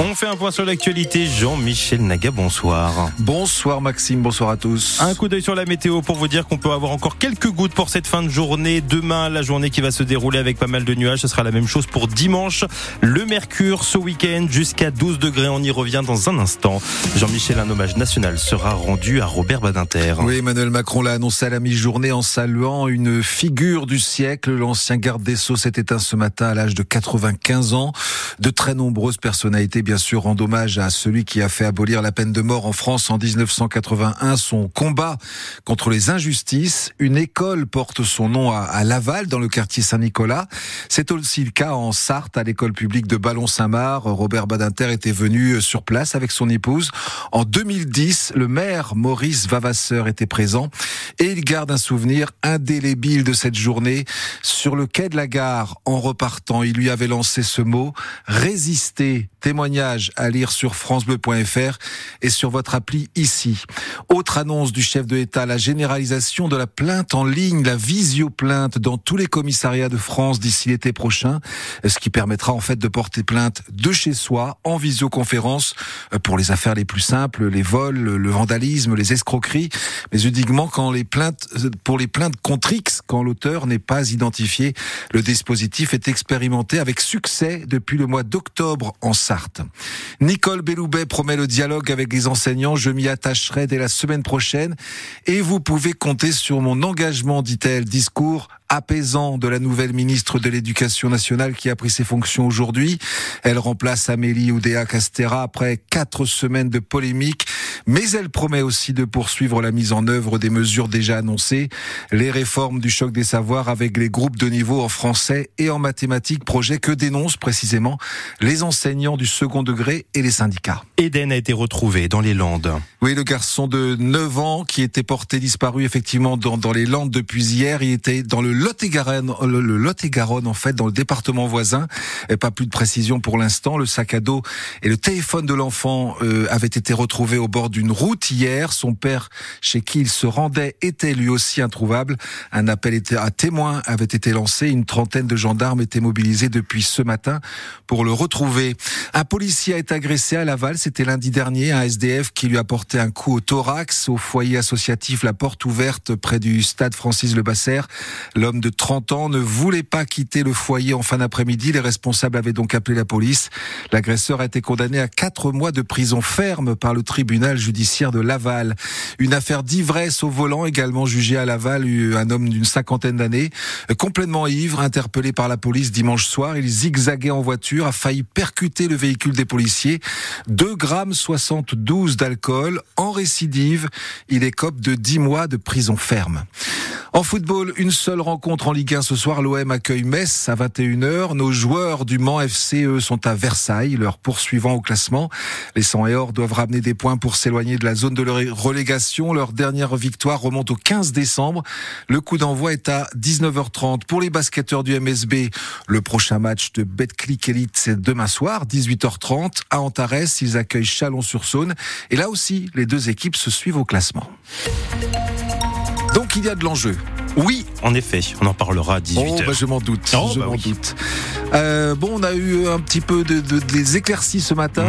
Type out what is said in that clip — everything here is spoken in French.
On fait un point sur l'actualité. Jean-Michel Naga, bonsoir. Bonsoir Maxime, bonsoir à tous. Un coup d'œil sur la météo pour vous dire qu'on peut avoir encore quelques gouttes pour cette fin de journée. Demain, la journée qui va se dérouler avec pas mal de nuages. Ce sera la même chose pour dimanche. Le mercure ce week-end jusqu'à 12 degrés. On y revient dans un instant. Jean-Michel, un hommage national sera rendu à Robert Badinter. Oui, Emmanuel Macron l'a annoncé à la mi-journée en saluant une figure du siècle. L'ancien garde des Sceaux s'est éteint ce matin à l'âge de 95 ans. De très nombreuses personnalités, bien sûr, rendent hommage à celui qui a fait abolir la peine de mort en France en 1981. Son combat contre les injustices. Une école porte son nom à, Laval, dans le quartier Saint-Nicolas. C'est aussi le cas en Sarthe, à l'école publique de Ballon-Saint-Marc. Robert Badinter était venu sur place avec son épouse. En 2010, le maire Maurice Vavasseur était présent et il garde un souvenir indélébile de cette journée. Sur le quai de la gare, en repartant, il lui avait lancé ce mot, résister, à lire sur francebleu.fr et sur votre appli ici. Autre annonce du chef de l'État, la généralisation de la plainte en ligne, la visio-plainte dans tous les commissariats de France d'ici l'été prochain, ce qui permettra en fait de porter plainte de chez soi en visioconférence pour les affaires les plus simples, les vols, le vandalisme, les escroqueries, mais uniquement quand les plaintes, pour les plaintes contre X, quand l'auteur n'est pas identifié. Le dispositif est expérimenté avec succès depuis le mois d'octobre en Sarthe. Nicole Belloubet promet le dialogue avec les enseignants. Je m'y attacherai dès la semaine prochaine et vous pouvez compter sur mon engagement, dit-elle. Discours apaisant de la nouvelle ministre de l'Éducation nationale qui a pris ses fonctions aujourd'hui. Elle remplace Amélie Oudéa Castera après quatre semaines de polémique, mais elle promet aussi de poursuivre la mise en œuvre des mesures déjà annoncées, les réformes du choc des savoirs avec les groupes de niveau en français et en mathématiques, projet que dénoncent précisément les enseignants du second degré et les syndicats. Eden a été retrouvé dans les Landes. Oui, le garçon de 9 ans qui était porté disparu effectivement dans, dans les Landes depuis hier, il était dans le Lot-et-Garonne, le, Lot-et-Garonne en fait, dans le département voisin. Et pas plus de précision pour l'instant. Le sac à dos et le téléphone de l'enfant euh, avaient été retrouvés au bord d'une route hier. Son père, chez qui il se rendait, était lui aussi introuvable. Un appel à témoins avait été lancé. Une trentaine de gendarmes étaient mobilisés depuis ce matin pour le retrouver. Un policier a été agressé à Laval. C'était lundi dernier. Un SDF qui lui a porté un coup au thorax au foyer associatif La Porte Ouverte près du stade Francis Le Basser. L'homme de 30 ans ne voulait pas quitter le foyer en fin d'après-midi. Les responsables avaient donc appelé la police. L'agresseur a été condamné à quatre mois de prison ferme par le tribunal judiciaire de Laval. Une affaire d'ivresse au volant également jugée à Laval. Un homme d'une cinquantaine d'années, complètement ivre, interpellé par la police dimanche soir. Il zigzaguait en voiture, a failli percuter le véhicule des policiers. 2 grammes 72 d'alcool en récidive. Il écope de 10 mois de prison ferme. En football, une seule rencontre en Ligue 1 ce soir. L'OM accueille Metz à 21h. Nos joueurs du Mans FC, eux, sont à Versailles, leur poursuivant au classement. Les 100 et or doivent ramener des points pour s'éloigner de la zone de relégation. Leur dernière victoire remonte au 15 décembre. Le coup d'envoi est à 19h30. Pour les basketteurs du MSB, le prochain match de Betclic Elite, c'est demain soir, 18h30. À Antares, ils accueillent Chalon-sur-Saône. Et là aussi, les deux équipes se suivent au classement. Donc il y a de l'enjeu. Oui, en effet, on en parlera à 18h. Oh, bah, je m'en doute. Oh, je bah m'en doute. Euh, bon, on a eu un petit peu de, de, des éclaircies ce matin.